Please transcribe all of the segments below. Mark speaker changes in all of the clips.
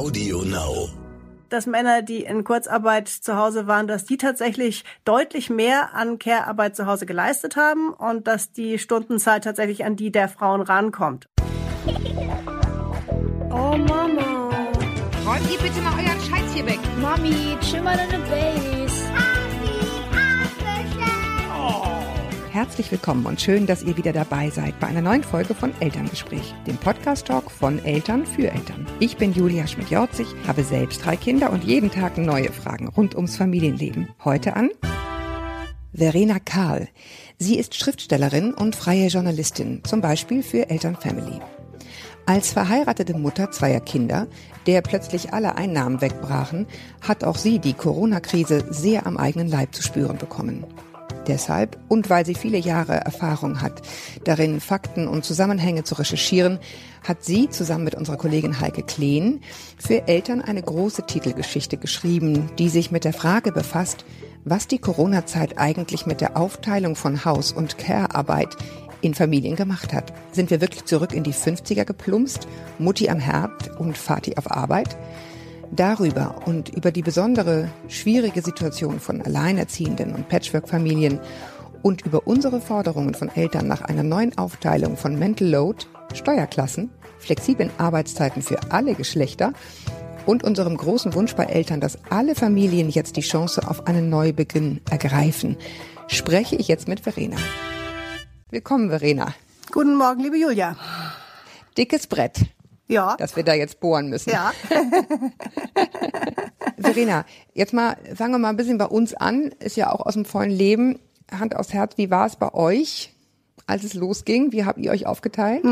Speaker 1: Audio Now.
Speaker 2: dass Männer, die in Kurzarbeit zu Hause waren, dass die tatsächlich deutlich mehr an Care-Arbeit zu Hause geleistet haben und dass die Stundenzahl tatsächlich an die der Frauen rankommt.
Speaker 3: Oh Mama.
Speaker 4: Räumt ihr bitte mal euren Scheiß hier weg.
Speaker 3: Mami, chill mal deine Base.
Speaker 5: Herzlich willkommen und schön, dass ihr wieder dabei seid bei einer neuen Folge von Elterngespräch, dem Podcast-Talk von Eltern für Eltern. Ich bin Julia Schmidt-Jorzig, habe selbst drei Kinder und jeden Tag neue Fragen rund ums Familienleben. Heute an Verena Kahl. Sie ist Schriftstellerin und freie Journalistin, zum Beispiel für Eltern Family. Als verheiratete Mutter zweier Kinder, der plötzlich alle Einnahmen wegbrachen, hat auch sie die Corona-Krise sehr am eigenen Leib zu spüren bekommen. Deshalb und weil sie viele Jahre Erfahrung hat, darin Fakten und Zusammenhänge zu recherchieren, hat sie zusammen mit unserer Kollegin Heike Kleen für Eltern eine große Titelgeschichte geschrieben, die sich mit der Frage befasst, was die Corona-Zeit eigentlich mit der Aufteilung von Haus- und Care-Arbeit in Familien gemacht hat. Sind wir wirklich zurück in die 50er geplumpst, Mutti am Herd und Vati auf Arbeit? Darüber und über die besondere, schwierige Situation von Alleinerziehenden und Patchwork-Familien und über unsere Forderungen von Eltern nach einer neuen Aufteilung von Mental Load, Steuerklassen, flexiblen Arbeitszeiten für alle Geschlechter und unserem großen Wunsch bei Eltern, dass alle Familien jetzt die Chance auf einen Neubeginn ergreifen, spreche ich jetzt mit Verena. Willkommen, Verena.
Speaker 2: Guten Morgen, liebe Julia.
Speaker 5: Dickes Brett
Speaker 2: Ja.
Speaker 5: dass wir da jetzt bohren müssen.
Speaker 2: Ja.
Speaker 5: Verena, jetzt mal, fangen wir mal ein bisschen bei uns an. Ist ja auch aus dem vollen Leben. Hand aufs Herz, wie war es bei euch, als es losging? Wie habt ihr euch aufgeteilt?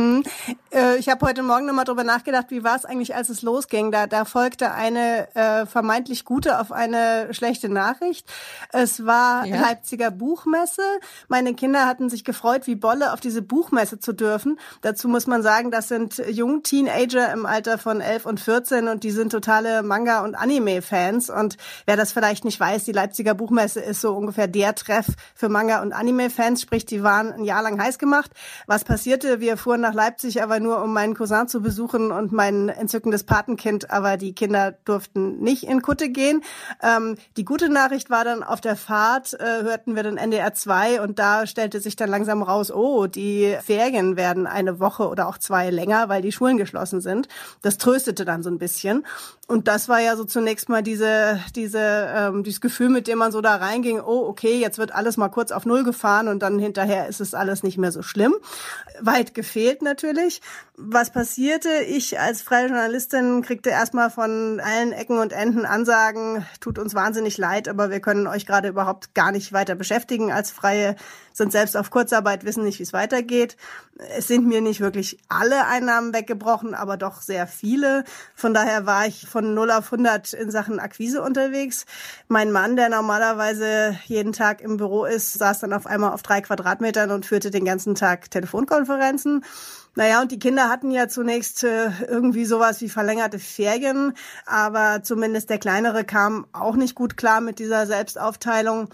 Speaker 2: Äh, ich habe heute Morgen nochmal drüber nachgedacht, wie war es eigentlich, als es losging. Da, da folgte eine äh, vermeintlich gute auf eine schlechte Nachricht. Es war
Speaker 5: Ja.
Speaker 2: Leipziger Buchmesse. Meine Kinder hatten sich gefreut, wie Bolle auf diese Buchmesse zu dürfen. Dazu muss man sagen, das sind jung Teenager im Alter von 11 und 14 und die sind totale Manga- und Anime-Fans. Und wer das vielleicht nicht weiß, die Leipziger Buchmesse ist so ungefähr der Treff für Manga- und Anime-Fans. Sprich, die waren ein Jahr lang heiß gemacht. Was passierte? Wir fuhren nach Leipzig, aber nur um meinen Cousin zu besuchen und mein entzückendes Patenkind. Aber die Kinder durften nicht in Kutte gehen. Ähm, die gute Nachricht war dann auf der Fahrt, äh, hörten wir dann NDR 2 und da stellte sich dann langsam raus, oh, die Ferien werden eine Woche oder auch zwei länger, weil die Schulen geschlossen sind. Das tröstete dann so ein bisschen. Und das war ja so zunächst mal diese, diese, ähm, dieses Gefühl, mit dem man so da reinging, oh, okay, jetzt wird alles mal kurz auf Null gefahren und dann hinterher ist es alles nicht mehr so schlimm. Weit gefehlt natürlich. Was passierte? Ich als freie Journalistin kriegte erstmal von allen Ecken und Enden Ansagen, tut uns wahnsinnig leid, aber wir können euch gerade überhaupt gar nicht weiter beschäftigen als Freie, sind selbst auf Kurzarbeit, wissen nicht, wie es weitergeht. Es sind mir nicht wirklich alle Einnahmen weggebrochen, aber doch sehr viele. Von daher war ich von 0 auf 100 in Sachen Akquise unterwegs. Mein Mann, der normalerweise jeden Tag im Büro ist, saß dann auf einmal auf drei Quadratmetern und führte den ganzen Tag Telefonkonferenzen. Naja, und die Kinder hatten ja zunächst äh, irgendwie sowas wie verlängerte Ferien, aber zumindest der Kleinere kam auch nicht gut klar mit dieser Selbstaufteilung.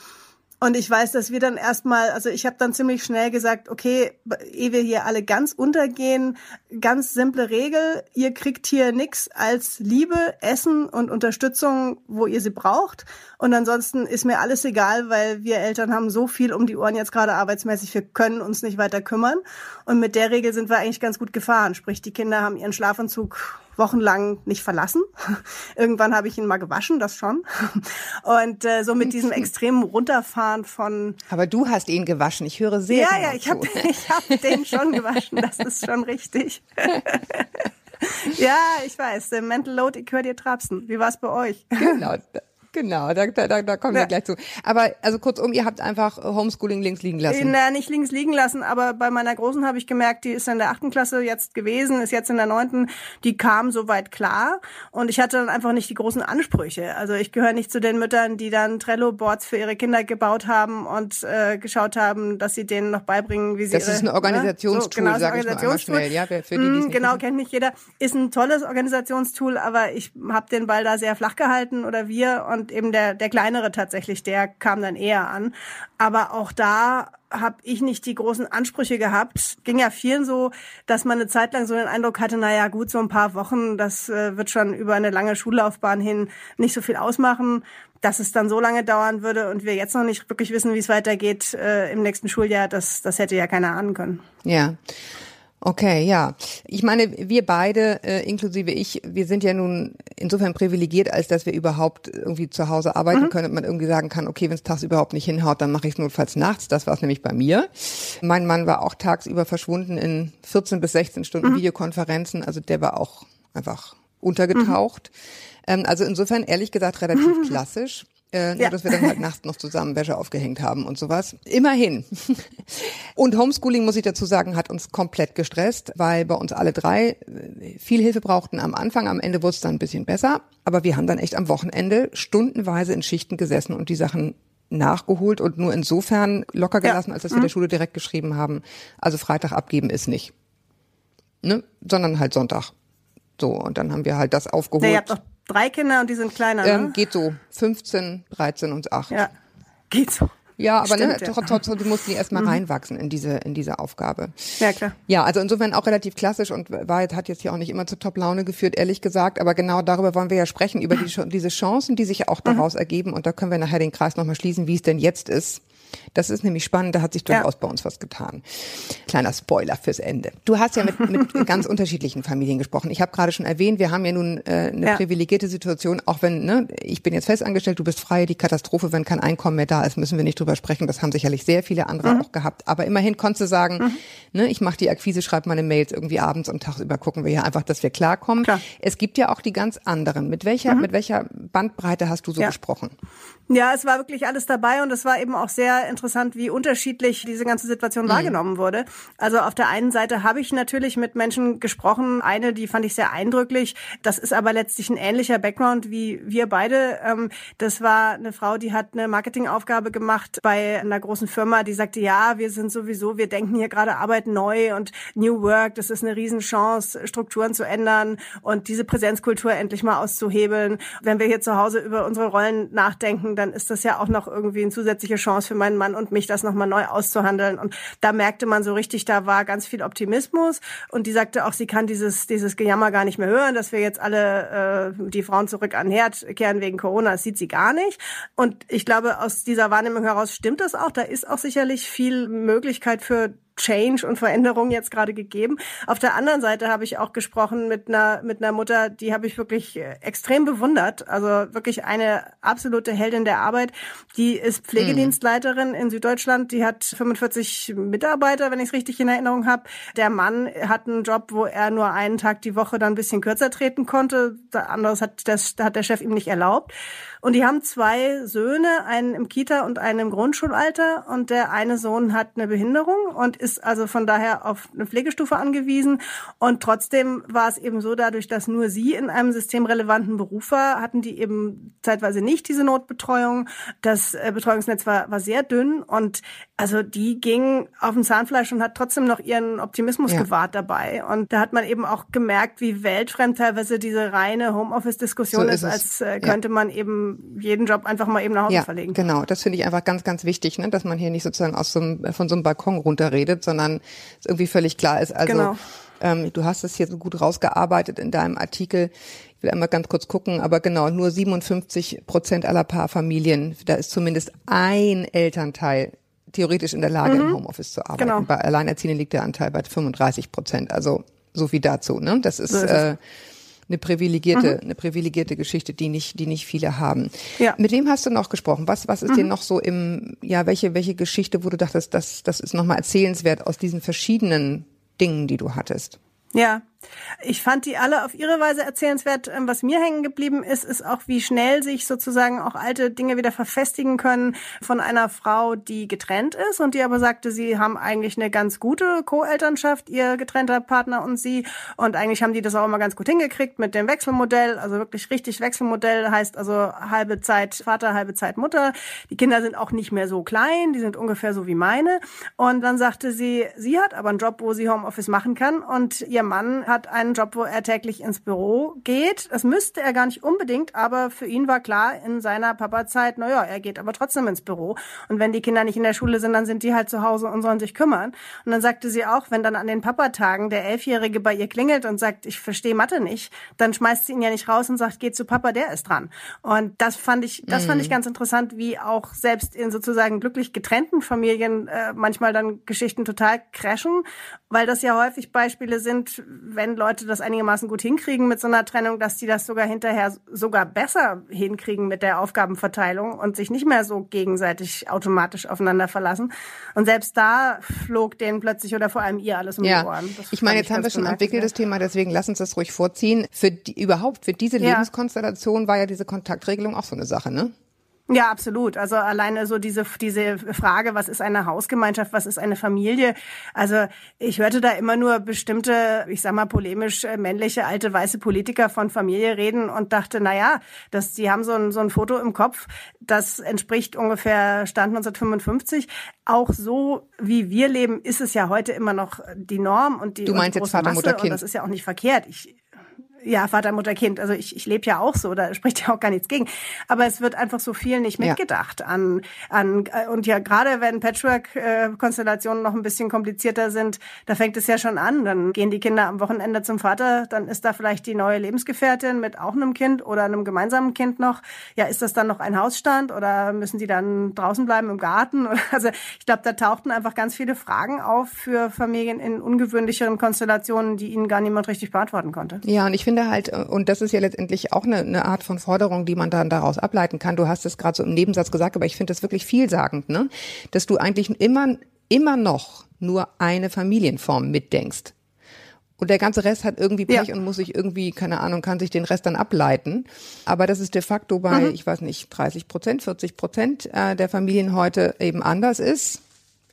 Speaker 2: Und ich weiß, dass wir dann erstmal, also ich habe dann ziemlich schnell gesagt, okay, ehe wir hier alle ganz untergehen, ganz simple Regel, ihr kriegt hier nix als Liebe, Essen und Unterstützung, wo ihr sie braucht. Und ansonsten ist mir alles egal, weil wir Eltern haben so viel um die Ohren jetzt gerade arbeitsmäßig, wir können uns nicht weiter kümmern. Und mit der Regel sind wir eigentlich ganz gut gefahren. Sprich, die Kinder haben ihren Schlafanzug wochenlang nicht verlassen. Irgendwann habe ich ihn mal gewaschen, das schon. Und äh, so mit diesem extremen Runterfahren von
Speaker 5: Aber du hast ihn gewaschen. Ich höre sehr
Speaker 2: ja,
Speaker 5: genau
Speaker 2: ja, ich habe ich hab den schon gewaschen, das ist schon richtig. ja, ich weiß, der Mental Load, ich höre dir trapsen. Wie war's bei euch?
Speaker 5: Genau, genau, da, da, da- kommen
Speaker 2: Ja.
Speaker 5: wir gleich zu. Aber also kurzum, ihr habt einfach Homeschooling links liegen lassen.
Speaker 2: Na, nicht links liegen lassen, aber bei meiner Großen habe ich gemerkt, die ist in der achten Klasse jetzt gewesen, ist jetzt in der neunten, die kam soweit klar und ich hatte dann einfach nicht die großen Ansprüche. Also ich gehöre nicht zu den Müttern, die dann Trello-Boards für ihre Kinder gebaut haben und äh, geschaut haben, dass sie denen noch beibringen, wie sie
Speaker 5: Das
Speaker 2: ihre,
Speaker 5: ist ein Organisationstool,
Speaker 2: ne? so, genau,
Speaker 5: sag
Speaker 2: ist ein
Speaker 5: ich nur schnell, ja, für die,
Speaker 2: Mm, Genau, kennt nicht jeder. Ist ein tolles Organisationstool, aber ich habe den Ball da sehr flach gehalten oder wir und eben der, der kleinere tatsächlich, der kam dann eher an. Aber auch da habe ich nicht die großen Ansprüche gehabt. Ging ja vielen so, dass man eine Zeit lang so den Eindruck hatte, naja gut, so ein paar Wochen, das äh, wird schon über eine lange Schullaufbahn hin nicht so viel ausmachen. Dass es dann so lange dauern würde und wir jetzt noch nicht wirklich wissen, wie es weitergeht äh, im nächsten Schuljahr, das, das hätte ja keiner ahnen können.
Speaker 5: Ja. Okay, ja. Ich meine, wir beide, äh, inklusive ich, wir sind ja nun insofern privilegiert, als dass wir überhaupt irgendwie zu Hause arbeiten mhm. können und man irgendwie sagen kann, okay, wenn es tags überhaupt nicht hinhaut, dann mache ich es notfalls nachts. Das war es nämlich bei mir. Mein Mann war auch tagsüber verschwunden in 14 bis 16 Stunden mhm. Videokonferenzen. Also der war auch einfach untergetaucht. Mhm. Ähm, also insofern ehrlich gesagt relativ klassisch. Äh, nur, dass wir dann halt nachts noch zusammen Wäsche aufgehängt haben und sowas. Immerhin. Und Homeschooling, muss ich dazu sagen, hat uns komplett gestresst, weil bei uns alle drei äh, viel Hilfe brauchten am Anfang. Am Ende wurde es dann ein bisschen besser. Aber wir haben dann echt am Wochenende stundenweise in Schichten gesessen und die Sachen nachgeholt und nur insofern locker gelassen, ja. als dass wir mhm. der Schule direkt geschrieben haben, also Freitag abgeben ist nicht. Ne? Sondern halt Sonntag. So, und dann haben wir halt das aufgeholt.
Speaker 2: Nee, ihr habt doch drei Kinder und die sind kleiner, ähm,
Speaker 5: ne? Geht so. 15, 13 und 8.
Speaker 2: Ja, geht so.
Speaker 5: Ja, aber ne, Stimmt, ne, ja. trotzdem, die mussten die erstmal mhm. reinwachsen in diese, in diese Aufgabe.
Speaker 2: Ja, klar.
Speaker 5: Ja, also insofern auch relativ klassisch und war jetzt, hat jetzt hier auch nicht immer zu Top-Laune geführt, ehrlich gesagt. Aber genau darüber wollen wir ja sprechen, über die, diese Chancen, die sich auch mhm. daraus mhm. ergeben. Und da können wir nachher den Kreis nochmal schließen, wie es denn jetzt ist das ist nämlich spannend, da hat sich durchaus ja. bei uns was getan. Kleiner Spoiler fürs Ende. Du hast ja mit, mit ganz unterschiedlichen Familien gesprochen. Ich habe gerade schon erwähnt, wir haben ja nun äh, eine ja. privilegierte Situation, auch wenn, ne, ich bin jetzt festangestellt, du bist frei, die Katastrophe, wenn kein Einkommen mehr da ist, müssen wir nicht drüber sprechen. Das haben sicherlich sehr viele andere mhm. auch gehabt. Aber immerhin konntest du sagen, mhm. ne, ich mache die Akquise, schreibe meine Mails irgendwie abends und tagsüber gucken wir ja einfach, dass wir klarkommen. Klar. Es gibt ja auch die ganz anderen. Mit welcher, mhm. mit welcher Bandbreite hast du so ja. gesprochen?
Speaker 2: Ja, es war wirklich alles dabei und es war eben auch sehr interessant, wie unterschiedlich diese ganze Situation mhm. wahrgenommen wurde. Also auf der einen Seite habe ich natürlich mit Menschen gesprochen. Eine, die fand ich sehr eindrücklich. Das ist aber letztlich ein ähnlicher Background wie wir beide. Ähm, das war eine Frau, die hat eine Marketingaufgabe gemacht bei einer großen Firma, die sagte, ja, wir sind sowieso, wir denken hier gerade Arbeit neu und New Work, das ist eine Riesenchance, Strukturen zu ändern und diese Präsenzkultur endlich mal auszuhebeln. Wenn wir hier zu Hause über unsere Rollen nachdenken, dann ist das ja auch noch irgendwie eine zusätzliche Chance für meinen Mann und mich, das nochmal neu auszuhandeln. Und da merkte man so richtig, da war ganz viel Optimismus. Und die sagte auch, sie kann dieses, dieses Gejammer gar nicht mehr hören, dass wir jetzt alle äh, die Frauen zurück an den Herd kehren wegen Corona. Das sieht sie gar nicht. Und ich glaube, aus dieser Wahrnehmung heraus stimmt das auch. Da ist auch sicherlich viel Möglichkeit für Change und Veränderung jetzt gerade gegeben. Auf der anderen Seite habe ich auch gesprochen mit einer mit einer Mutter, die habe ich wirklich äh, extrem bewundert. Also wirklich eine absolute Heldin der Arbeit. Die ist Pflegedienstleiterin mhm. in Süddeutschland. Die hat 45 Mitarbeiter, wenn ich es richtig in Erinnerung habe. Der Mann hat einen Job, wo er nur einen Tag die Woche dann ein bisschen kürzer treten konnte. Anderes hat das hat der Chef ihm nicht erlaubt. Und die haben zwei Söhne, einen im Kita und einen im Grundschulalter. Und der eine Sohn hat eine Behinderung und ist also von daher auf eine Pflegestufe angewiesen. Und trotzdem war es eben so, dadurch, dass nur sie in einem systemrelevanten Beruf war, hatten die eben zeitweise nicht diese Notbetreuung. Das äh, Betreuungsnetz war, war sehr dünn und also die ging auf dem Zahnfleisch und hat trotzdem noch ihren Optimismus ja. gewahrt dabei. Und da hat man eben auch gemerkt, wie weltfremd teilweise diese reine Homeoffice-Diskussion so ist, ist als äh, könnte ja. man eben jeden Job einfach mal eben nach Hause
Speaker 5: ja,
Speaker 2: verlegen.
Speaker 5: Genau, das finde ich einfach ganz, ganz wichtig, ne? dass man hier nicht sozusagen aus so einem, von so einem Balkon runterredet, sondern es irgendwie völlig klar ist. Also genau. ähm, du hast es hier so gut rausgearbeitet in deinem Artikel. Ich will einmal ganz kurz gucken, aber genau, nur 57 Prozent aller Paarfamilien, da ist zumindest ein Elternteil theoretisch in der Lage, mhm. im Homeoffice zu arbeiten. Genau. Bei Alleinerziehenden liegt der Anteil bei 35 Prozent. Also so viel dazu. Ne? Das ist, so ist äh, eine privilegierte, mhm. eine privilegierte Geschichte, die nicht, die nicht viele haben. Ja. Mit wem hast du noch gesprochen? Was, was ist mhm. dir noch so im, ja, welche, welche Geschichte, wo du dachtest, das, das ist nochmal erzählenswert aus diesen verschiedenen Dingen, die du hattest?
Speaker 2: Ja, ich fand die alle auf ihre Weise erzählenswert. Ähm, was mir hängen geblieben ist, ist auch, wie schnell sich sozusagen auch alte Dinge wieder verfestigen können von einer Frau, die getrennt ist und die aber sagte, sie haben eigentlich eine ganz gute Co-Elternschaft, ihr getrennter Partner und sie. Und eigentlich haben die das auch immer ganz gut hingekriegt mit dem Wechselmodell. Also wirklich richtig Wechselmodell heißt also halbe Zeit Vater, halbe Zeit Mutter. Die Kinder sind auch nicht mehr so klein, die sind ungefähr so wie meine. Und dann sagte sie, sie hat aber einen Job, wo sie Homeoffice machen kann und ihr Mann hat hat einen Job, wo er täglich ins Büro geht. Das müsste er gar nicht unbedingt, aber für ihn war klar in seiner Papazeit, naja, er geht aber trotzdem ins Büro. Und wenn die Kinder nicht in der Schule sind, dann sind die halt zu Hause und sollen sich kümmern. Und dann sagte sie auch, wenn dann an den Papatagen der Elfjährige bei ihr klingelt und sagt, ich verstehe Mathe nicht, dann schmeißt sie ihn ja nicht raus und sagt, geh zu Papa, der ist dran. Und das fand ich, das mhm. fand ich ganz interessant, wie auch selbst in sozusagen glücklich getrennten Familien äh, manchmal dann Geschichten total crashen, weil das ja häufig Beispiele sind, wenn Leute das einigermaßen gut hinkriegen mit so einer Trennung, dass die das sogar hinterher sogar besser hinkriegen mit der Aufgabenverteilung und sich nicht mehr so gegenseitig automatisch aufeinander verlassen. Und selbst da flog denen plötzlich oder vor allem ihr alles um ja. die Ohren.
Speaker 5: Das ich meine, jetzt haben wir schon entwickelt das Thema, deswegen lass uns das ruhig vorziehen. Für die, überhaupt, für diese ja. Lebenskonstellation war ja diese Kontaktregelung auch so eine Sache, ne?
Speaker 2: Ja, absolut. Also alleine so diese, diese Frage, was ist eine Hausgemeinschaft, was ist eine Familie? Also ich hörte da immer nur bestimmte, ich sag mal polemisch äh, männliche alte weiße Politiker von Familie reden und dachte, na ja, das, die haben so ein, so ein Foto im Kopf, das entspricht ungefähr Stand 1955. Auch so, wie wir leben, ist es ja heute immer noch die Norm und die
Speaker 5: Du meinst jetzt Vater, Mutter, Kind.
Speaker 2: Und das ist ja auch nicht verkehrt. Ich, ja, Vater, Mutter, Kind. Also ich, ich lebe ja auch so, da spricht ja auch gar nichts gegen. Aber es wird einfach so viel nicht mitgedacht ja. an, an und ja, gerade wenn Patchwork-Konstellationen noch ein bisschen komplizierter sind, da fängt es ja schon an. Dann gehen die Kinder am Wochenende zum Vater, dann ist da vielleicht die neue Lebensgefährtin mit auch einem Kind oder einem gemeinsamen Kind noch. Ja, ist das dann noch ein Hausstand oder müssen die dann draußen bleiben im Garten? Also ich glaube, da tauchten einfach ganz viele Fragen auf für Familien in ungewöhnlicheren Konstellationen, die ihnen gar niemand richtig beantworten konnte.
Speaker 5: Ja, und ich finde finde halt, äh, und das ist ja letztendlich auch eine, eine Art von Forderung, die man dann daraus ableiten kann. Du hast es gerade so im Nebensatz gesagt, aber ich finde das wirklich vielsagend, ne? Dass du eigentlich immer, immer noch nur eine Familienform mitdenkst. Und der ganze Rest hat irgendwie Pech ja. und muss sich irgendwie, keine Ahnung, kann sich den Rest dann ableiten. Aber das ist de facto bei, mhm. ich weiß nicht, 30 Prozent, 40 Prozent äh, der Familien heute eben anders ist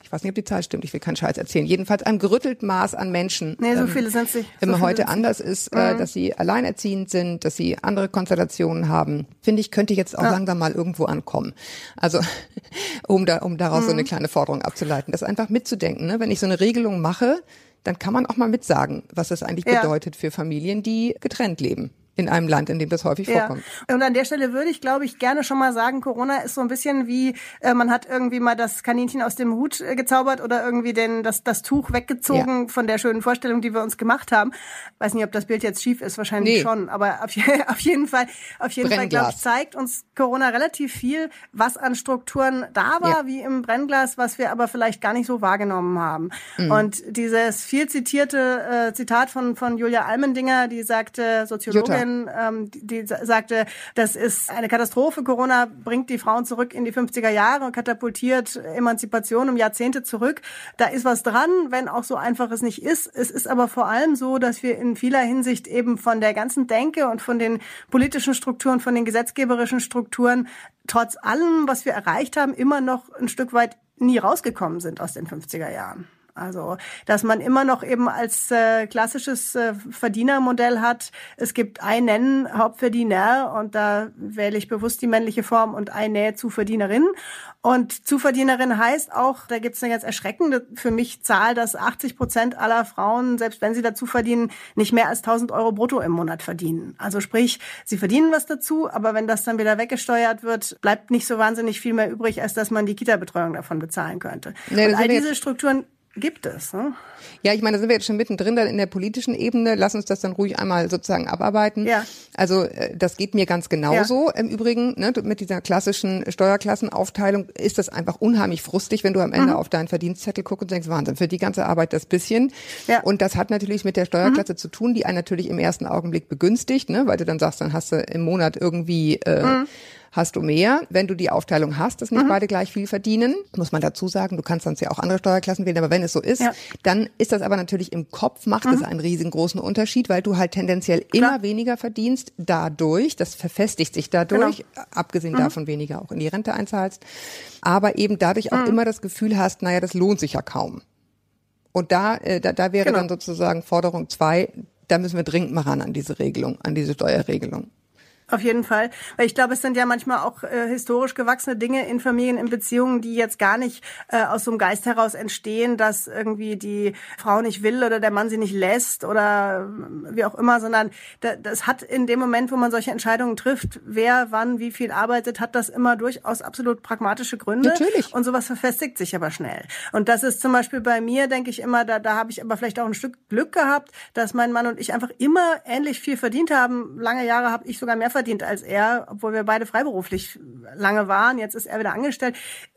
Speaker 5: ich weiß nicht, ob die Zahl stimmt, ich will keinen Scheiß erzählen, jedenfalls ein gerüttelt Maß an Menschen.
Speaker 2: Nee, so ähm, viele sind sie.
Speaker 5: Wenn so heute anders ist, äh, mhm. dass sie alleinerziehend sind, dass sie andere Konstellationen haben, finde ich, könnte jetzt auch ja. langsam mal irgendwo ankommen. Also, um da, um daraus mhm. so eine kleine Forderung abzuleiten, das einfach mitzudenken. Ne? Wenn ich so eine Regelung mache, dann kann man auch mal mitsagen, was das eigentlich ja. bedeutet für Familien, die getrennt leben in einem Land, in dem das häufig ja. vorkommt.
Speaker 2: Und an der Stelle würde ich, glaube ich, gerne schon mal sagen, Corona ist so ein bisschen wie, äh, man hat irgendwie mal das Kaninchen aus dem Hut äh, gezaubert oder irgendwie den, das, das Tuch weggezogen ja. von der schönen Vorstellung, die wir uns gemacht haben. Weiß nicht, ob das Bild jetzt schief ist, wahrscheinlich nee. schon, aber auf, auf, jeden Fall, auf jeden Fall, glaube ich, zeigt uns Corona relativ viel, was an Strukturen da war, ja. wie im Brennglas, was wir aber vielleicht gar nicht so wahrgenommen haben. Mhm. Und dieses viel zitierte äh, Zitat von, von Julia Almendinger, die sagte, Soziologin, Ministerin, ähm, die, die sagte, das ist eine Katastrophe. Corona bringt die Frauen zurück in die 50er Jahre und katapultiert Emanzipation um Jahrzehnte zurück. Da ist was dran, wenn auch so einfach es nicht ist. Es ist aber vor allem so, dass wir in vieler Hinsicht eben von der ganzen Denke und von den politischen Strukturen, von den gesetzgeberischen Strukturen trotz allem, was wir erreicht haben, immer noch ein Stück weit nie rausgekommen sind aus den 50er Jahren. Also, dass man immer noch eben als äh, klassisches äh, Verdienermodell hat. Es gibt einen Hauptverdiener und da wähle ich bewusst die männliche Form und eine Zuverdienerin. Und Zuverdienerin heißt auch, da gibt es eine ganz erschreckende für mich Zahl, dass 80 Prozent aller Frauen, selbst wenn sie dazu verdienen, nicht mehr als 1000 Euro brutto im Monat verdienen. Also sprich, sie verdienen was dazu, aber wenn das dann wieder weggesteuert wird, bleibt nicht so wahnsinnig viel mehr übrig, als dass man die Kita-Betreuung davon bezahlen könnte. Nee, und all diese Strukturen gibt es. Ne?
Speaker 5: Ja, ich meine, da sind wir jetzt schon mittendrin dann in der politischen Ebene. Lass uns das dann ruhig einmal sozusagen abarbeiten. Ja. Also äh, das geht mir ganz genauso. Ja. Im Übrigen, ne, mit dieser klassischen Steuerklassenaufteilung ist das einfach unheimlich frustig, wenn du am Ende mhm. auf deinen Verdienstzettel guckst und denkst, Wahnsinn, für die ganze Arbeit das bisschen. Ja. Und das hat natürlich mit der Steuerklasse mhm. zu tun, die einen natürlich im ersten Augenblick begünstigt, ne, weil du dann sagst, dann hast du im Monat irgendwie äh, mhm hast du mehr. Wenn du die Aufteilung hast, dass nicht mhm. beide gleich viel verdienen, muss man dazu sagen, du kannst sonst ja auch andere Steuerklassen wählen, aber wenn es so ist, ja. dann ist das aber natürlich im Kopf, macht mhm. es einen riesengroßen Unterschied, weil du halt tendenziell Klar. immer weniger verdienst dadurch, das verfestigt sich dadurch, genau. abgesehen mhm. davon weniger auch in die Rente einzahlst, aber eben dadurch auch mhm. immer das Gefühl hast, naja, das lohnt sich ja kaum. Und da, äh, da, da wäre genau. dann sozusagen Forderung zwei, da müssen wir dringend mal ran an diese Regelung, an diese Steuerregelung.
Speaker 2: Auf jeden Fall. Weil ich glaube, es sind ja manchmal auch äh, historisch gewachsene Dinge in Familien, in Beziehungen, die jetzt gar nicht äh, aus so einem Geist heraus entstehen, dass irgendwie die Frau nicht will oder der Mann sie nicht lässt oder äh, wie auch immer, sondern da, das hat in dem Moment, wo man solche Entscheidungen trifft, wer wann wie viel arbeitet, hat das immer durchaus absolut pragmatische Gründe.
Speaker 5: Natürlich.
Speaker 2: Und sowas verfestigt sich aber schnell. Und das ist zum Beispiel bei mir, denke ich immer, da, da habe ich aber vielleicht auch ein Stück Glück gehabt, dass mein Mann und ich einfach immer ähnlich viel verdient haben. Lange Jahre habe ich sogar mehr verdient verdient als er, obwohl wir beide freiberuflich lange waren. Jetzt ist er wieder angestellt.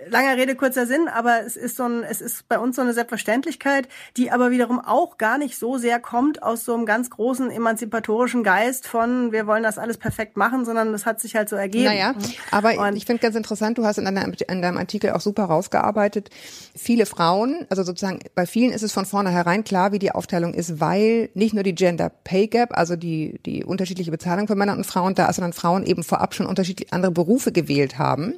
Speaker 2: Langer Rede, kurzer Sinn, aber es ist so ein, es ist bei uns so eine Selbstverständlichkeit, die aber wiederum auch gar nicht so sehr kommt aus so einem ganz großen emanzipatorischen Geist von, wir wollen das alles perfekt machen, sondern das hat sich halt so ergeben.
Speaker 5: Naja, aber Und ich finde ganz interessant, du hast in, deiner, in deinem Artikel auch super rausgearbeitet, viele Frauen, also sozusagen bei vielen ist es von vornherein klar, wie die Aufteilung ist, weil nicht nur die Gender Pay Gap, also die, die unterschiedliche Bezahlung von Männern und Frauen da sondern Frauen eben vorab schon unterschiedlich andere Berufe gewählt haben.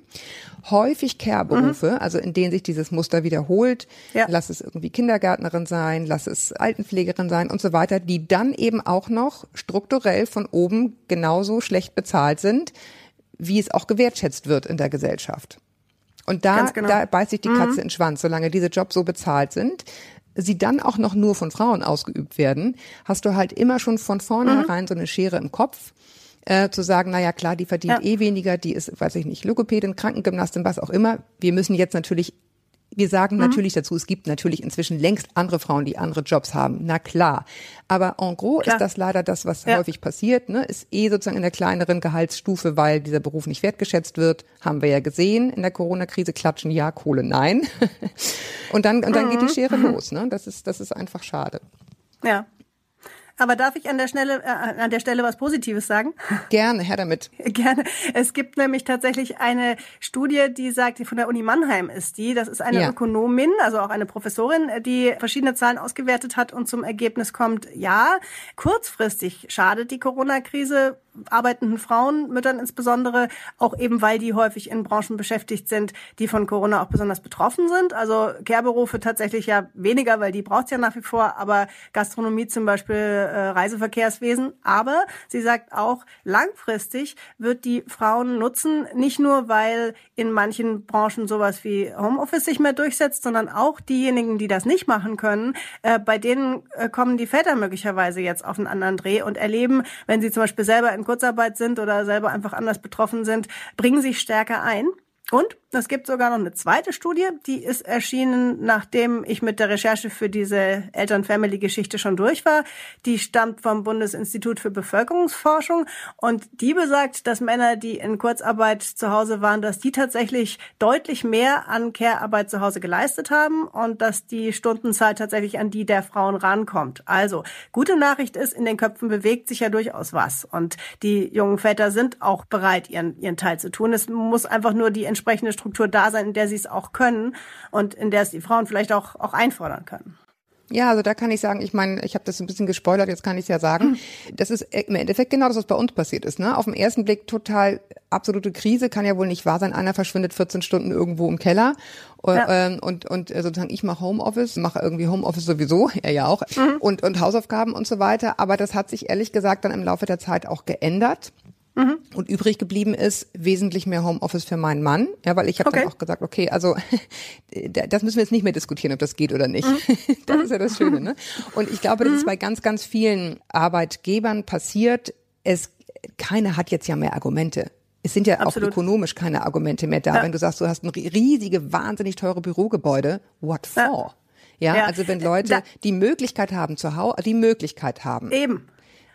Speaker 5: Häufig Care-Berufe, mhm. also in denen sich dieses Muster wiederholt. Ja. Lass es irgendwie Kindergärtnerin sein, lass es Altenpflegerin sein und so weiter, die dann eben auch noch strukturell von oben genauso schlecht bezahlt sind, wie es auch gewertschätzt wird in der Gesellschaft. Und da, genau. da beißt sich die Katze mhm. in den Schwanz, solange diese Jobs so bezahlt sind sie dann auch noch nur von Frauen ausgeübt werden, hast du halt immer schon von vornherein mhm. so eine Schere im Kopf äh, zu sagen, naja klar, die verdient ja. eh weniger, die ist, weiß ich nicht, Logopädin, Krankengymnastin, was auch immer. Wir müssen jetzt natürlich wir sagen mhm. natürlich dazu, es gibt natürlich inzwischen längst andere Frauen, die andere Jobs haben. Na klar. Aber en gros klar. ist das leider das, was ja. häufig passiert. Ne? Ist eh sozusagen in der kleineren Gehaltsstufe, weil dieser Beruf nicht wertgeschätzt wird. Haben wir ja gesehen in der Corona-Krise. Klatschen ja, Kohle nein. und dann, und dann mhm. geht die mhm. Schere mhm. los. Ne? Das ist, das ist einfach schade.
Speaker 2: Ja. Aber darf ich an der Stelle, äh, an der Stelle was Positives sagen?
Speaker 5: Gerne, her damit.
Speaker 2: Gerne. Es gibt nämlich tatsächlich eine Studie, die sagt, die von der Uni Mannheim ist die. Das ist eine ja. Ökonomin, also auch eine Professorin, die verschiedene Zahlen ausgewertet hat und zum Ergebnis kommt, ja, kurzfristig schadet die Corona-Krise arbeitenden Frauen, Müttern insbesondere, auch eben weil die häufig in Branchen beschäftigt sind, die von Corona auch besonders betroffen sind. Also Care-Berufe tatsächlich ja weniger, weil die braucht es ja nach wie vor, aber Gastronomie zum Beispiel, äh, Reiseverkehrswesen. Aber sie sagt auch, langfristig wird die Frauen nutzen, nicht nur, weil in manchen Branchen sowas wie Homeoffice sich mehr durchsetzt, sondern auch diejenigen, die das nicht machen können, äh, bei denen äh, kommen die Väter möglicherweise jetzt auf einen anderen Dreh und erleben, wenn sie zum Beispiel selber in Kurzarbeit sind oder selber einfach anders betroffen sind, bringen sich stärker ein. Und es gibt sogar noch eine zweite Studie, die ist erschienen, nachdem ich mit der Recherche für diese Eltern-Family-Geschichte schon durch war. Die stammt vom Bundesinstitut für Bevölkerungsforschung und die besagt, dass Männer, die in Kurzarbeit zu Hause waren, dass die tatsächlich deutlich mehr an Care-Arbeit zu Hause geleistet haben und dass die Stundenzahl tatsächlich an die der Frauen rankommt. Also, gute Nachricht ist, in den Köpfen bewegt sich ja durchaus was und die jungen Väter sind auch bereit, ihren, ihren Teil zu tun. Es muss einfach nur die entsprechende Struktur da sein, in der sie es auch können und in der es die Frauen vielleicht auch, auch einfordern können.
Speaker 5: Ja, also da kann ich sagen, ich meine, ich habe das ein bisschen gespoilert, jetzt kann ich es ja sagen. Das ist im Endeffekt genau das, was bei uns passiert ist. Ne? Auf den ersten Blick total absolute Krise, kann ja wohl nicht wahr sein. Einer verschwindet 14 Stunden irgendwo im Keller ja. ähm, und, und äh, sozusagen ich mache Homeoffice, mache irgendwie Homeoffice sowieso, er ja auch, mhm. und, und Hausaufgaben und so weiter. Aber das hat sich ehrlich gesagt dann im Laufe der Zeit auch geändert. Mhm. Und übrig geblieben ist wesentlich mehr Homeoffice für meinen Mann. Ja, weil ich habe okay. dann auch gesagt, okay, also das müssen wir jetzt nicht mehr diskutieren, ob das geht oder nicht. Mhm. Das ist ja das Schöne. Ne? Und ich glaube, das ist mhm. bei ganz, ganz vielen Arbeitgebern passiert. Es keiner hat jetzt ja mehr Argumente. Es sind ja Absolut. auch ökonomisch keine Argumente mehr da. Ja. Wenn du sagst, du hast ein riesige, wahnsinnig teure Bürogebäude, what for? Ja, ja, also wenn Leute da, die Möglichkeit haben zu Hause, die Möglichkeit haben.
Speaker 2: Eben.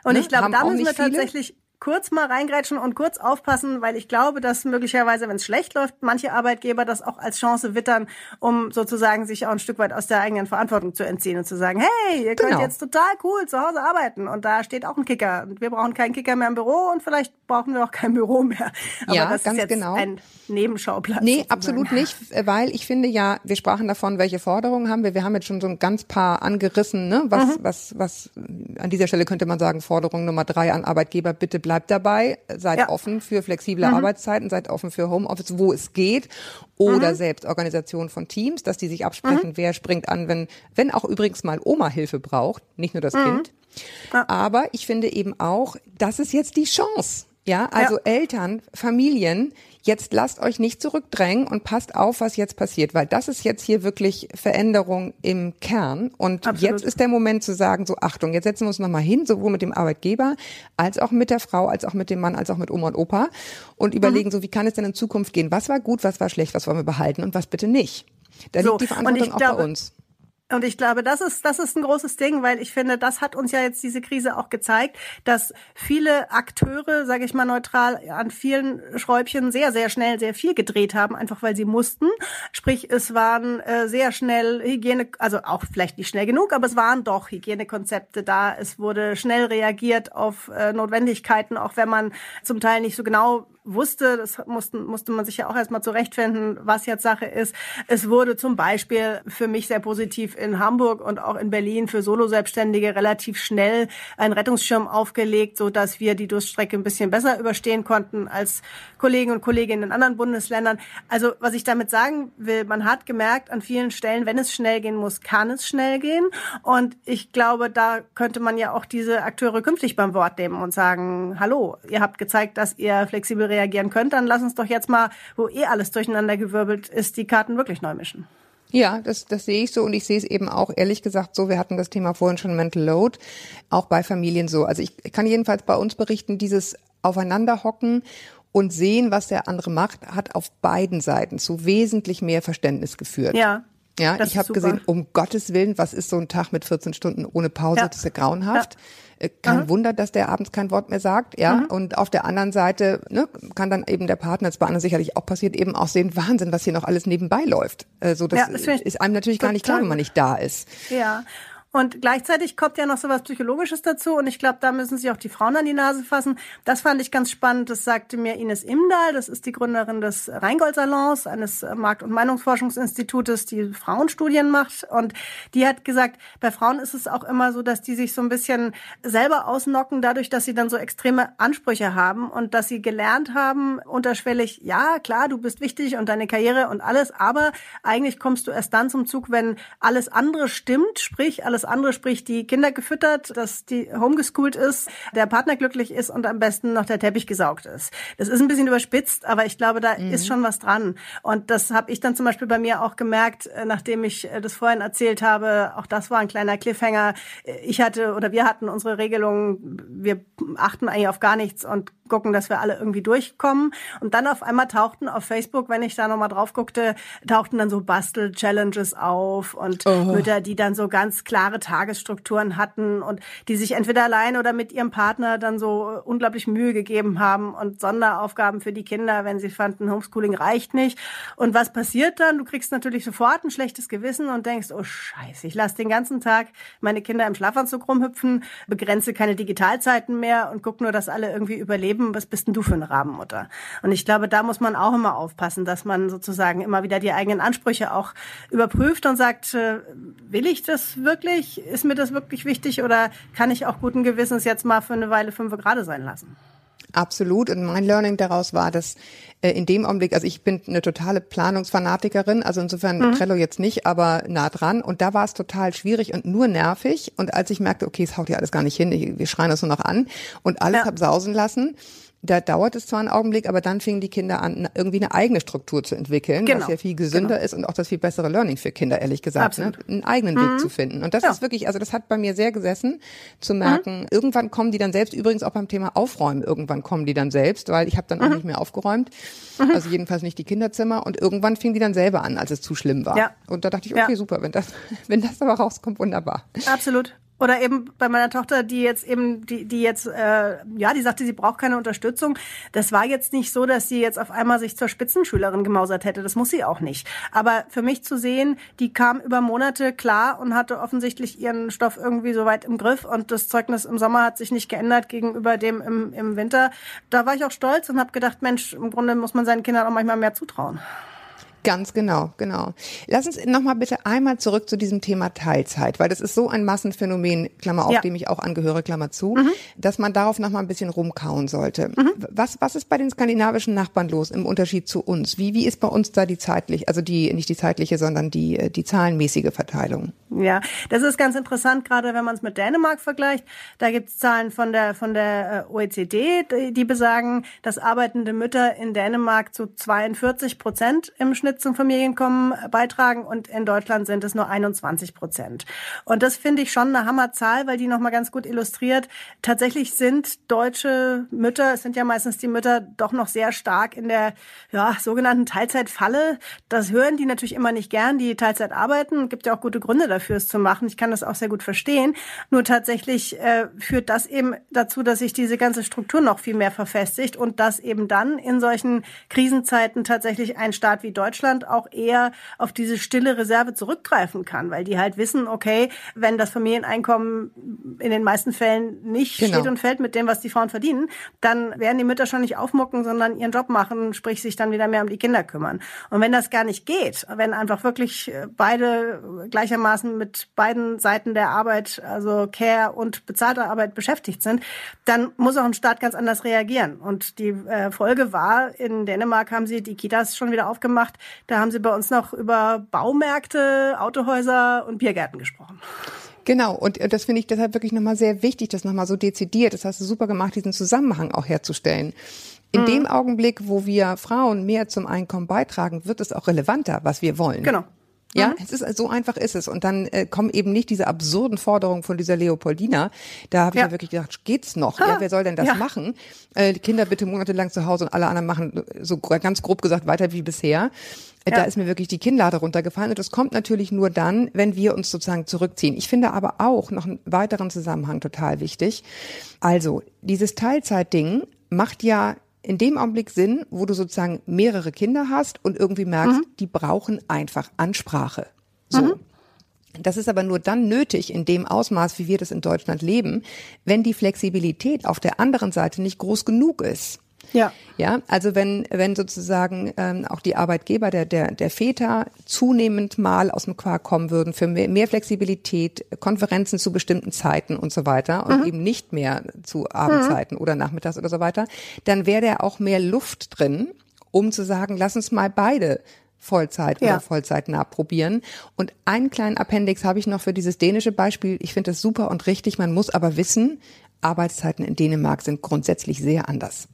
Speaker 2: Und ne? ich glaube, da müssen wir tatsächlich kurz mal reingrätschen und kurz aufpassen, weil ich glaube, dass möglicherweise, wenn es schlecht läuft, manche Arbeitgeber das auch als Chance wittern, um sozusagen sich auch ein Stück weit aus der eigenen Verantwortung zu entziehen und zu sagen, hey, ihr könnt genau. jetzt total cool zu Hause arbeiten und da steht auch ein Kicker und wir brauchen keinen Kicker mehr im Büro und vielleicht brauchen wir auch kein Büro mehr.
Speaker 5: Aber ja, das ganz ist jetzt genau.
Speaker 2: ein Nebenschauplatz.
Speaker 5: Nee, absolut nicht, weil ich finde ja, wir sprachen davon, welche Forderungen haben wir. Wir haben jetzt schon so ein ganz paar angerissen, ne? was, mhm. was, was an dieser Stelle könnte man sagen, Forderung Nummer drei an Arbeitgeber, bitte bleibt dabei, seid ja. offen für flexible mhm. Arbeitszeiten, seid offen für Homeoffice, wo es geht, oder mhm. Selbstorganisation von Teams, dass die sich absprechen, mhm. wer springt an, wenn, wenn auch übrigens mal Oma Hilfe braucht, nicht nur das mhm. Kind. Ja. Aber ich finde eben auch, das ist jetzt die Chance. Ja, also
Speaker 2: Ja.
Speaker 5: Eltern, Familien, jetzt lasst euch nicht zurückdrängen und passt auf, was jetzt passiert, weil das ist jetzt hier wirklich Veränderung im Kern. Und
Speaker 2: Absolut.
Speaker 5: jetzt ist der Moment zu sagen, so Achtung, jetzt setzen wir uns nochmal hin, sowohl mit dem Arbeitgeber, als auch mit der Frau, als auch mit dem Mann, als auch mit Oma und Opa und überlegen,
Speaker 2: Mhm.
Speaker 5: so wie kann es denn in Zukunft gehen? Was war gut, was war schlecht, was wollen wir behalten und was bitte nicht? Da
Speaker 2: So,
Speaker 5: liegt die Verantwortung auch
Speaker 2: glaube-
Speaker 5: bei uns.
Speaker 2: Und ich glaube, das ist, das ist ein großes Ding, weil ich finde, das hat uns ja jetzt diese Krise auch gezeigt, dass viele Akteure, sage ich mal neutral, an vielen Schräubchen sehr, sehr schnell sehr viel gedreht haben, einfach weil sie mussten. Sprich, es waren äh, sehr schnell Hygiene, also auch vielleicht nicht schnell genug, aber es waren doch Hygienekonzepte da. Es wurde schnell reagiert auf äh, Notwendigkeiten, auch wenn man zum Teil nicht so genau wusste, das mussten, musste man sich ja auch erstmal zurechtfinden, was jetzt Sache ist. Es wurde zum Beispiel für mich sehr positiv in Hamburg und auch in Berlin für Solo-Selbstständige relativ schnell ein Rettungsschirm aufgelegt, so dass wir die Durststrecke ein bisschen besser überstehen konnten als Kollegen und Kolleginnen in anderen Bundesländern. Also was ich damit sagen will, man hat gemerkt an vielen Stellen, wenn es schnell gehen muss, kann es schnell gehen. Und ich glaube, da könnte man ja auch diese Akteure künftig beim Wort nehmen und sagen, hallo, ihr habt gezeigt, dass ihr flexibel reagieren könnt, dann lass uns doch jetzt mal, wo eh alles durcheinander gewirbelt ist, die Karten wirklich neu mischen.
Speaker 5: Ja, das, das sehe ich so und ich sehe es eben auch ehrlich gesagt so. Wir hatten das Thema vorhin schon Mental Load, auch bei Familien so. Also ich kann jedenfalls bei uns berichten, dieses Aufeinanderhocken und sehen, was der andere macht, hat auf beiden Seiten zu wesentlich mehr Verständnis geführt.
Speaker 2: Ja.
Speaker 5: Ja, ich habe gesehen, um Gottes Willen, was ist so ein Tag mit 14 Stunden ohne Pause?
Speaker 2: Ja.
Speaker 5: Das ist ja grauenhaft. Äh, Kein Wunder, dass der abends kein Wort mehr sagt, ja.
Speaker 2: Mhm.
Speaker 5: Und auf der anderen Seite ne, kann dann eben der Partner, das bei anderen sicherlich auch passiert, eben auch sehen, Wahnsinn, was hier noch alles nebenbei läuft. Äh, so, das,
Speaker 2: Ja, das
Speaker 5: ist einem natürlich gar nicht klar, wenn man nicht da ist.
Speaker 2: Ja. Und gleichzeitig kommt ja noch so was Psychologisches dazu. Und ich glaube, da müssen sich auch die Frauen an die Nase fassen. Das fand ich ganz spannend. Das sagte mir Ines Imdahl. Das ist die Gründerin des Rheingold-Salons, eines Markt- und Meinungsforschungsinstitutes, die Frauenstudien macht. Und die hat gesagt, bei Frauen ist es auch immer so, dass die sich so ein bisschen selber ausnocken, dadurch, dass sie dann so extreme Ansprüche haben und dass sie gelernt haben, unterschwellig, ja, klar, du bist wichtig und deine Karriere und alles, aber eigentlich kommst du erst dann zum Zug, wenn alles andere stimmt, sprich, alles andere, sprich, die Kinder gefüttert, dass die homeschooled ist, der Partner glücklich ist und am besten noch der Teppich gesaugt ist. Das ist ein bisschen überspitzt, aber ich glaube, da ist schon was dran. Und das habe ich dann zum Beispiel bei mir auch gemerkt, äh, nachdem ich äh, das vorhin erzählt habe, auch das war ein kleiner Cliffhanger. Äh, Ich hatte oder wir hatten unsere Regelung, wir achten eigentlich auf gar nichts und gucken, dass wir alle irgendwie durchkommen. Und dann auf einmal tauchten auf Facebook, wenn ich da nochmal drauf guckte, tauchten dann so Bastel-Challenges auf und Mütter, die dann so ganz klare Tagesstrukturen hatten und die sich entweder allein oder mit ihrem Partner dann so unglaublich Mühe gegeben haben und Sonderaufgaben für die Kinder, wenn sie fanden, Homeschooling reicht nicht. Und was passiert dann? Du kriegst natürlich sofort ein schlechtes Gewissen und denkst, oh Scheiße, ich lasse den ganzen Tag meine Kinder im Schlafanzug rumhüpfen, begrenze keine Digitalzeiten mehr und guck nur, dass alle irgendwie überleben. Was bist denn du für eine Rabenmutter? Und ich glaube, da muss man auch immer aufpassen, dass man sozusagen immer wieder die eigenen Ansprüche auch überprüft und sagt, äh, will ich das wirklich? Ist mir das wirklich wichtig oder kann ich auch guten Gewissens jetzt mal für eine Weile fünf gerade sein lassen?
Speaker 5: Absolut. Und mein Learning daraus war, dass äh, in dem Augenblick, also ich bin eine totale Planungsfanatikerin, also insofern
Speaker 2: Mhm.
Speaker 5: Trello jetzt nicht, aber nah dran. Und da war es total schwierig und nur nervig. Und als ich merkte, okay, es haut ja alles gar nicht hin, ich, wir schreien das nur noch an und alles
Speaker 2: Ja.
Speaker 5: hab sausen lassen. Da dauert es zwar einen Augenblick, aber dann fingen die Kinder an, irgendwie eine eigene Struktur zu entwickeln,
Speaker 2: Genau.
Speaker 5: was ja viel gesünder ist und auch das viel bessere Learning für Kinder, ehrlich gesagt, ne?
Speaker 2: Absolut. Mhm.
Speaker 5: einen eigenen Weg zu finden. Und das
Speaker 2: Ja.
Speaker 5: ist wirklich, also das hat bei mir sehr gesessen, zu
Speaker 2: Mhm.
Speaker 5: merken, irgendwann kommen die dann selbst, übrigens auch beim Thema Aufräumen, irgendwann kommen die dann selbst, weil ich habe dann auch
Speaker 2: Mhm.
Speaker 5: nicht mehr aufgeräumt, also jedenfalls nicht die Kinderzimmer und irgendwann fingen die dann selber an, als es zu schlimm war.
Speaker 2: Ja.
Speaker 5: Und da dachte ich,
Speaker 2: Ja.
Speaker 5: okay, super, wenn das, wenn das aber rauskommt, wunderbar.
Speaker 2: Absolut. Oder eben bei meiner Tochter, die jetzt eben, die, die jetzt, äh, ja, die sagte, sie braucht keine Unterstützung. Das war jetzt nicht so, dass sie jetzt auf einmal sich zur Spitzenschülerin gemausert hätte. Das muss sie auch nicht. Aber für mich zu sehen, die kam über Monate klar und hatte offensichtlich ihren Stoff irgendwie so weit im Griff und das Zeugnis im Sommer hat sich nicht geändert gegenüber dem im, im Winter. Da war ich auch stolz und habe gedacht, Mensch, im Grunde muss man seinen Kindern auch manchmal mehr zutrauen.
Speaker 5: Ganz genau, genau. Lass uns nochmal bitte einmal zurück zu diesem Thema Teilzeit, weil das ist so ein Massenphänomen, Klammer auf,
Speaker 2: Ja.
Speaker 5: dem ich auch angehöre, Klammer zu, dass man darauf nochmal ein bisschen rumkauen sollte. Was, was ist bei den skandinavischen Nachbarn los im Unterschied zu uns? Wie, wie ist bei uns da die zeitlich, also die, nicht die zeitliche, sondern die, äh, die zahlenmäßige Verteilung?
Speaker 2: Ja, das ist ganz interessant, gerade wenn man es mit Dänemark vergleicht. Da gibt es Zahlen von der von der äh, OECD, die, die besagen, dass arbeitende Mütter in Dänemark zu 42 Prozent im Schnitt zum Familienkommen beitragen und in Deutschland sind es nur 21 Prozent. Und das finde ich schon eine Hammerzahl, weil die nochmal ganz gut illustriert. Tatsächlich sind deutsche Mütter, es sind ja meistens die Mütter, doch noch sehr stark in der ja, sogenannten Teilzeitfalle. Das hören die natürlich immer nicht gern, die Teilzeit arbeiten. Gibt ja auch gute Gründe dafür, es zu machen. Ich kann das auch sehr gut verstehen. Nur tatsächlich äh, führt das eben dazu, dass sich diese ganze Struktur noch viel mehr verfestigt und dass eben dann in solchen Krisenzeiten tatsächlich ein Staat wie Deutschland auch eher auf diese stille Reserve zurückgreifen kann, weil die halt wissen, okay, wenn das Familieneinkommen in den meisten Fällen nicht
Speaker 5: Genau.
Speaker 2: steht und fällt mit dem, was die Frauen verdienen, dann werden die Mütter schon nicht aufmucken, sondern ihren Job machen, sprich sich dann wieder mehr um die Kinder kümmern. Und wenn das gar nicht geht, wenn einfach wirklich äh, beide gleichermaßen mit beiden Seiten der Arbeit, also Care und bezahlter Arbeit beschäftigt sind, dann muss auch ein Staat ganz anders reagieren. Und die äh, Folge war, in Dänemark haben sie die Kitas schon wieder aufgemacht. Da haben sie bei uns noch über Baumärkte, Autohäuser und Biergärten gesprochen.
Speaker 5: Genau, und äh, das finde ich deshalb wirklich nochmal sehr wichtig, das nochmal so dezidiert, das hast du super gemacht, diesen Zusammenhang auch herzustellen. In dem Augenblick, wo wir Frauen mehr zum Einkommen beitragen, wird es auch relevanter, was wir wollen.
Speaker 2: Genau.
Speaker 5: Ja, es ist so einfach ist es und dann äh, kommen eben nicht diese absurden Forderungen von dieser Leopoldina. Da habe ich ja. Wirklich gedacht, geht's noch? Ja, wer soll denn das
Speaker 2: Ja.
Speaker 5: machen? Äh, die Kinder bitte monatelang zu Hause und alle anderen machen äh, so ganz grob gesagt weiter wie bisher. Äh, Da
Speaker 2: Ja.
Speaker 5: ist mir wirklich die Kinnlade runtergefallen und das kommt natürlich nur dann, wenn wir uns sozusagen zurückziehen. Ich finde aber auch noch einen weiteren Zusammenhang total wichtig. Also dieses Teilzeitding macht ja in dem Augenblick Sinn, wo du sozusagen mehrere Kinder hast und irgendwie merkst, die brauchen einfach Ansprache. So. Das ist aber nur dann nötig in dem Ausmaß, wie wir das in Deutschland leben, wenn die Flexibilität auf der anderen Seite nicht groß genug ist.
Speaker 2: Ja.
Speaker 5: Ja, also wenn, wenn sozusagen ähm, auch die Arbeitgeber der, der, der Väter zunehmend mal aus dem Quark kommen würden für mehr, mehr Flexibilität, Konferenzen zu bestimmten Zeiten und so weiter und eben nicht mehr zu Abendzeiten oder nachmittags oder so weiter, dann wäre da auch mehr Luft drin, um zu sagen, lass uns mal beide Vollzeit
Speaker 2: Ja.
Speaker 5: oder Vollzeitnah probieren. Und einen kleinen Appendix habe ich noch für dieses dänische Beispiel. Ich finde das super und richtig. Man muss aber wissen, Arbeitszeiten in Dänemark sind grundsätzlich sehr anders.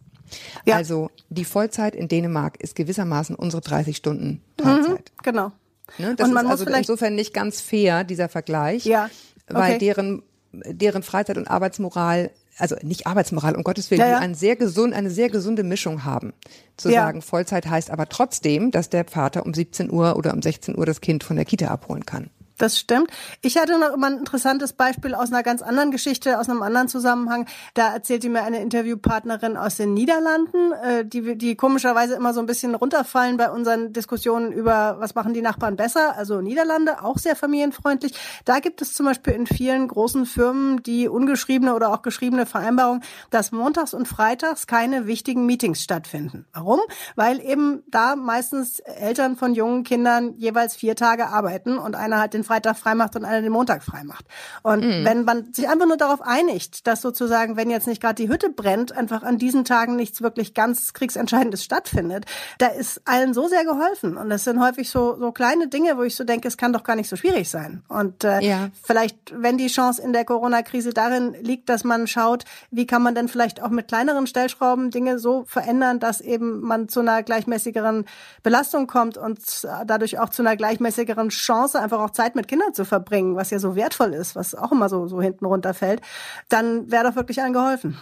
Speaker 2: Ja.
Speaker 5: Also die Vollzeit in Dänemark ist gewissermaßen unsere 30 Stunden Teilzeit.
Speaker 2: Genau.
Speaker 5: Ne? Das
Speaker 2: Und man
Speaker 5: ist
Speaker 2: muss
Speaker 5: also
Speaker 2: vielleicht
Speaker 5: insofern nicht ganz fair, dieser Vergleich,
Speaker 2: Ja,
Speaker 5: weil
Speaker 2: okay.
Speaker 5: deren, deren Freizeit- und Arbeitsmoral, also nicht Arbeitsmoral, um Gottes Willen,
Speaker 2: Ja, ja.
Speaker 5: die einen sehr gesund, eine sehr gesunde Mischung haben. Zu
Speaker 2: Ja.
Speaker 5: sagen, Vollzeit heißt aber trotzdem, dass der Vater um 17 Uhr oder um 16 Uhr das Kind von der Kita abholen kann.
Speaker 2: Das stimmt. Ich hatte noch immer ein interessantes Beispiel aus einer ganz anderen Geschichte, aus einem anderen Zusammenhang. Da erzählte mir eine Interviewpartnerin aus den Niederlanden, äh, die, die komischerweise immer so ein bisschen runterfallen bei unseren Diskussionen über, was machen die Nachbarn besser. Also Niederlande, auch sehr familienfreundlich. Da gibt es zum Beispiel in vielen großen Firmen die ungeschriebene oder auch geschriebene Vereinbarung, dass montags und freitags keine wichtigen Meetings stattfinden. Warum? Weil eben da meistens Eltern von jungen Kindern jeweils vier Tage arbeiten und einer halt den Freitag freimacht und einer den Montag freimacht. Und wenn man sich einfach nur darauf einigt, dass sozusagen, wenn jetzt nicht gerade die Hütte brennt, einfach an diesen Tagen nichts wirklich ganz kriegsentscheidendes stattfindet, da ist allen so sehr geholfen. Und das sind häufig so, so kleine Dinge, wo ich so denke, es kann doch gar nicht so schwierig sein. Und äh,
Speaker 5: Ja.
Speaker 2: vielleicht, wenn die Chance in der Corona-Krise darin liegt, dass man schaut, wie kann man denn vielleicht auch mit kleineren Stellschrauben Dinge so verändern, dass eben man zu einer gleichmäßigeren Belastung kommt und dadurch auch zu einer gleichmäßigeren Chance, einfach auch Zeit mit Kindern zu verbringen, was ja so wertvoll ist, was auch immer so, so hinten runterfällt, dann wäre doch wirklich allen geholfen.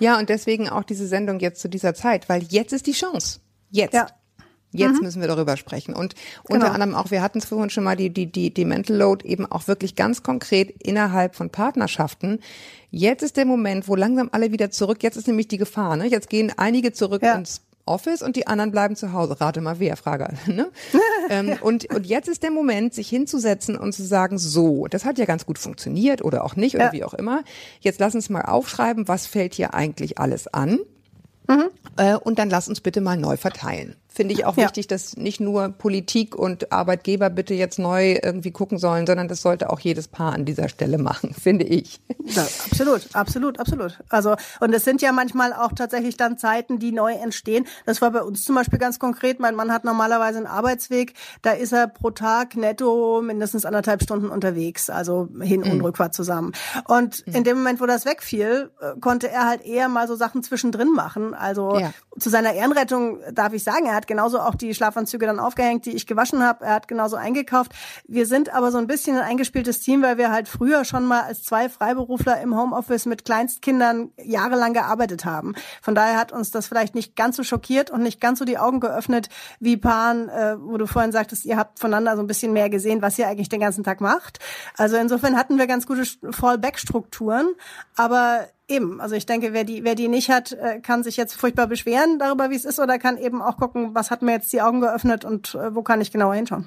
Speaker 5: Ja, und deswegen auch diese Sendung jetzt zu dieser Zeit, weil jetzt ist die Chance. Jetzt.
Speaker 2: Ja.
Speaker 5: Jetzt müssen wir darüber sprechen. Und unter
Speaker 2: Genau.
Speaker 5: anderem auch, wir hatten es vorhin schon mal, die, die, die, die Mental Load eben auch wirklich ganz konkret innerhalb von Partnerschaften. Jetzt ist der Moment, wo langsam alle wieder zurück, jetzt ist nämlich die Gefahr, ne? Jetzt gehen einige zurück
Speaker 2: Ja.
Speaker 5: ins Office und die anderen bleiben zu Hause. Rate mal wer, Frage. Ne? ähm, und, und jetzt ist der Moment, sich hinzusetzen und zu sagen, so, das hat ja ganz gut funktioniert oder auch nicht oder
Speaker 2: Ja.
Speaker 5: wie auch immer. Jetzt lass uns mal aufschreiben, was fällt hier eigentlich alles an. Äh, und dann lass uns bitte mal neu verteilen. Finde ich auch
Speaker 2: Ja.
Speaker 5: wichtig, dass nicht nur Politik und Arbeitgeber bitte jetzt neu irgendwie gucken sollen, sondern das sollte auch jedes Paar an dieser Stelle machen, finde ich.
Speaker 2: Ja, absolut, absolut, absolut. Also, und es sind ja manchmal auch tatsächlich dann Zeiten, die neu entstehen. Das war bei uns zum Beispiel ganz konkret. Mein Mann hat normalerweise einen Arbeitsweg. Da ist er pro Tag netto mindestens anderthalb Stunden unterwegs. Also hin und rückwärts zusammen. Und in dem Moment, wo das wegfiel, äh, konnte er halt eher mal so Sachen zwischendrin machen. Also
Speaker 5: Ja.
Speaker 2: zu seiner Ehrenrettung darf ich sagen, er hat genauso auch die Schlafanzüge dann aufgehängt, die ich gewaschen habe. Er hat genauso eingekauft. Wir sind aber so ein bisschen ein eingespieltes Team, weil wir halt früher schon mal als zwei Freiberufler im Homeoffice mit Kleinstkindern jahrelang gearbeitet haben. Von daher hat uns das vielleicht nicht ganz so schockiert und nicht ganz so die Augen geöffnet wie Paaren, äh, wo du vorhin sagtest, ihr habt voneinander so ein bisschen mehr gesehen, was ihr eigentlich den ganzen Tag macht. Also insofern hatten wir ganz gute Fallback-Strukturen, aber Eben, also ich denke, wer die, wer die nicht hat, äh, kann sich jetzt furchtbar beschweren darüber, wie es ist, oder kann eben auch gucken, was hat mir jetzt die Augen geöffnet und äh, wo kann ich genauer hinschauen.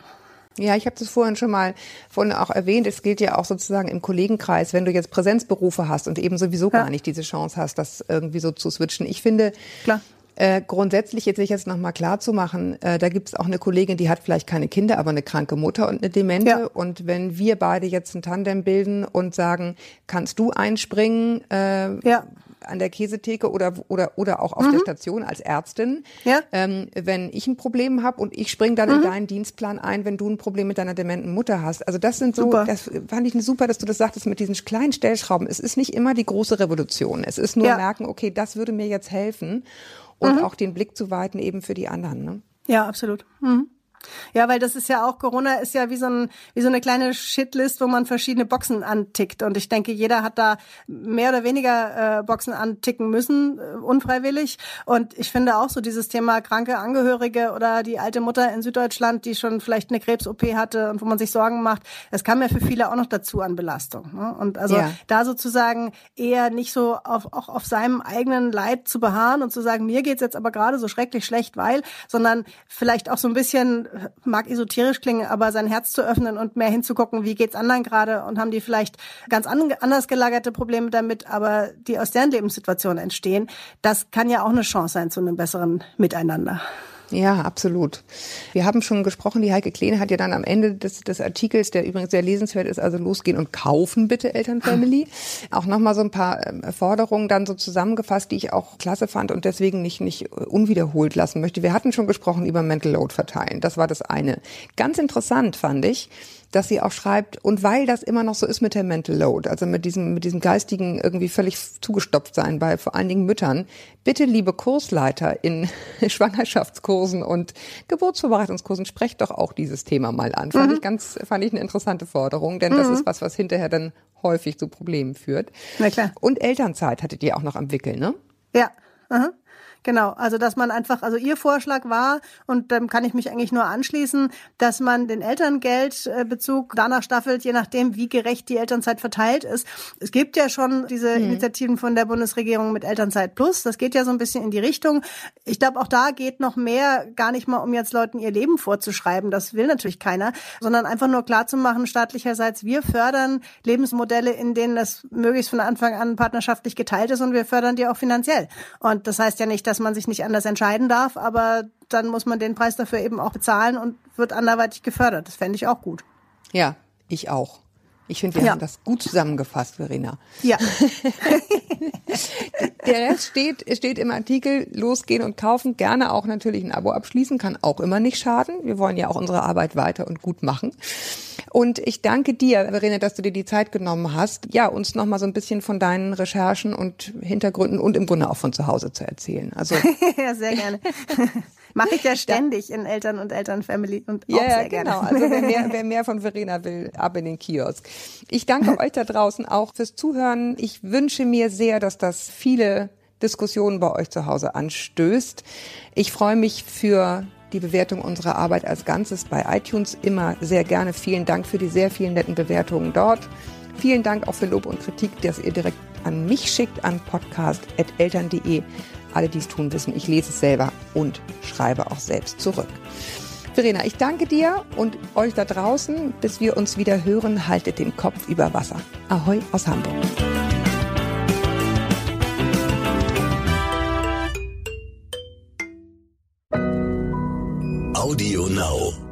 Speaker 5: Ja, ich habe das vorhin schon mal vorhin auch erwähnt. Es gilt ja auch sozusagen im Kollegenkreis, wenn du jetzt Präsenzberufe hast und eben sowieso
Speaker 2: Ja.
Speaker 5: gar nicht diese Chance hast, das irgendwie so zu switchen. Ich finde,
Speaker 2: Klar.
Speaker 5: Äh, grundsätzlich jetzt sich jetzt nochmal klar zu machen, äh, da gibt es auch eine Kollegin, die hat vielleicht keine Kinder, aber eine kranke Mutter und eine Demente.
Speaker 2: Ja.
Speaker 5: Und wenn wir beide jetzt ein Tandem bilden und sagen, kannst du einspringen äh,
Speaker 2: Ja.
Speaker 5: an der Käsetheke oder oder oder auch auf der Station als Ärztin,
Speaker 2: Mhm. Ja. Mhm.
Speaker 5: ähm, wenn ich ein Problem habe und ich springe dann in deinen Dienstplan ein, wenn du ein Problem mit deiner dementen Mutter hast. Also das sind so,
Speaker 2: Super.
Speaker 5: das fand ich super, dass du das sagtest mit diesen kleinen Stellschrauben. Es ist nicht immer die große Revolution. Es ist nur.
Speaker 2: Mhm.
Speaker 5: merken, okay, das würde mir jetzt helfen und auch den Blick zu weiten eben für die anderen. Ne?
Speaker 2: Ja, absolut. Mhm. Ja, weil das ist ja auch, Corona ist ja wie so, ein, wie so eine kleine Shitlist, wo man verschiedene Boxen antickt. Und ich denke, jeder hat da mehr oder weniger äh, Boxen anticken müssen, äh, unfreiwillig. Und ich finde auch so dieses Thema kranke Angehörige oder die alte Mutter in Süddeutschland, die schon vielleicht eine Krebs-OP hatte und wo man sich Sorgen macht, das kam ja für viele auch noch dazu an Belastung. Ne? Und also
Speaker 5: Ja.
Speaker 2: da sozusagen eher nicht so auf, auch auf seinem eigenen Leid zu beharren und zu sagen, mir geht's jetzt aber gerade so schrecklich schlecht, weil, sondern vielleicht auch so ein bisschen, mag esoterisch klingen, aber sein Herz zu öffnen und mehr hinzugucken, wie geht's anderen gerade und haben die vielleicht ganz an, anders gelagerte Probleme damit, aber die aus deren Lebenssituation entstehen. Das kann ja auch eine Chance sein zu einem besseren Miteinander.
Speaker 5: Ja, absolut. Wir haben schon gesprochen, die Heike Kleene hat ja dann am Ende des, des Artikels, der übrigens sehr lesenswert ist, also losgehen und kaufen bitte Elternfamily, auch nochmal so ein paar ähm, Forderungen dann so zusammengefasst, die ich auch klasse fand und deswegen nicht, nicht äh, unwiederholt lassen möchte. Wir hatten schon gesprochen über Mental Load verteilen, das war das eine. Ganz interessant fand ich, dass sie auch schreibt, und weil das immer noch so ist mit der Mental Load, also mit diesem, mit diesem geistigen irgendwie völlig zugestopft sein bei vor allen Dingen Müttern, bitte liebe Kursleiter in Schwangerschaftskursen und Geburtsvorbereitungskursen, sprecht doch auch dieses Thema mal an. Fand ich ganz, fand ich eine interessante Forderung, denn das ist was, was hinterher dann häufig zu Problemen führt.
Speaker 2: Na klar.
Speaker 5: Und Elternzeit hattet ihr auch noch am Wickel, ne?
Speaker 2: Ja. Aha. Genau, also dass man einfach, also ihr Vorschlag war, und dann kann ich mich eigentlich nur anschließen, dass man den Elterngeldbezug danach staffelt, je nachdem, wie gerecht die Elternzeit verteilt ist. Es gibt ja schon diese Initiativen von der Bundesregierung mit Elternzeit Plus, das geht ja so ein bisschen in die Richtung. Ich glaube, auch da geht noch mehr, gar nicht mal, um jetzt Leuten ihr Leben vorzuschreiben, das will natürlich keiner, sondern einfach nur klarzumachen, staatlicherseits, wir fördern Lebensmodelle, in denen das möglichst von Anfang an partnerschaftlich geteilt ist und wir fördern die auch finanziell. Und das heißt ja nicht, dass man sich nicht anders entscheiden darf, aber dann muss man den Preis dafür eben auch bezahlen und wird anderweitig gefördert. Das fände ich auch gut.
Speaker 5: Ja, ich auch. Ich finde, wir
Speaker 2: Ja.
Speaker 5: haben das gut zusammengefasst, Verena.
Speaker 2: Ja,
Speaker 5: Der Rest steht, steht im Artikel, losgehen und kaufen, gerne auch natürlich ein Abo abschließen, kann auch immer nicht schaden. Wir wollen ja auch unsere Arbeit weiter und gut machen. Und ich danke dir, Verena, dass du dir die Zeit genommen hast, ja, uns nochmal so ein bisschen von deinen Recherchen und Hintergründen und im Grunde auch von zu Hause zu erzählen. Also
Speaker 2: ja sehr gerne. Mache ich ja ständig in Eltern- und Elternfamily und auch
Speaker 5: Ja,
Speaker 2: sehr gerne.
Speaker 5: genau. Also wer mehr, wer mehr von Verena will, ab in den Kiosk. Ich danke euch da draußen auch fürs Zuhören. Ich wünsche mir sehr, dass das viele Diskussionen bei euch zu Hause anstößt. Ich freue mich für die Bewertung unserer Arbeit als Ganzes bei iTunes immer sehr gerne. Vielen Dank für die sehr vielen netten Bewertungen dort. Vielen Dank auch für Lob und Kritik, dass ihr direkt an mich schickt, an podcast.eltern.de. Alle, die es tun, wissen, ich lese es selber und schreibe auch selbst zurück. Verena, ich danke dir und euch da draußen. Bis wir uns wieder hören, haltet den Kopf über Wasser. Ahoi aus Hamburg.
Speaker 1: Audio Now.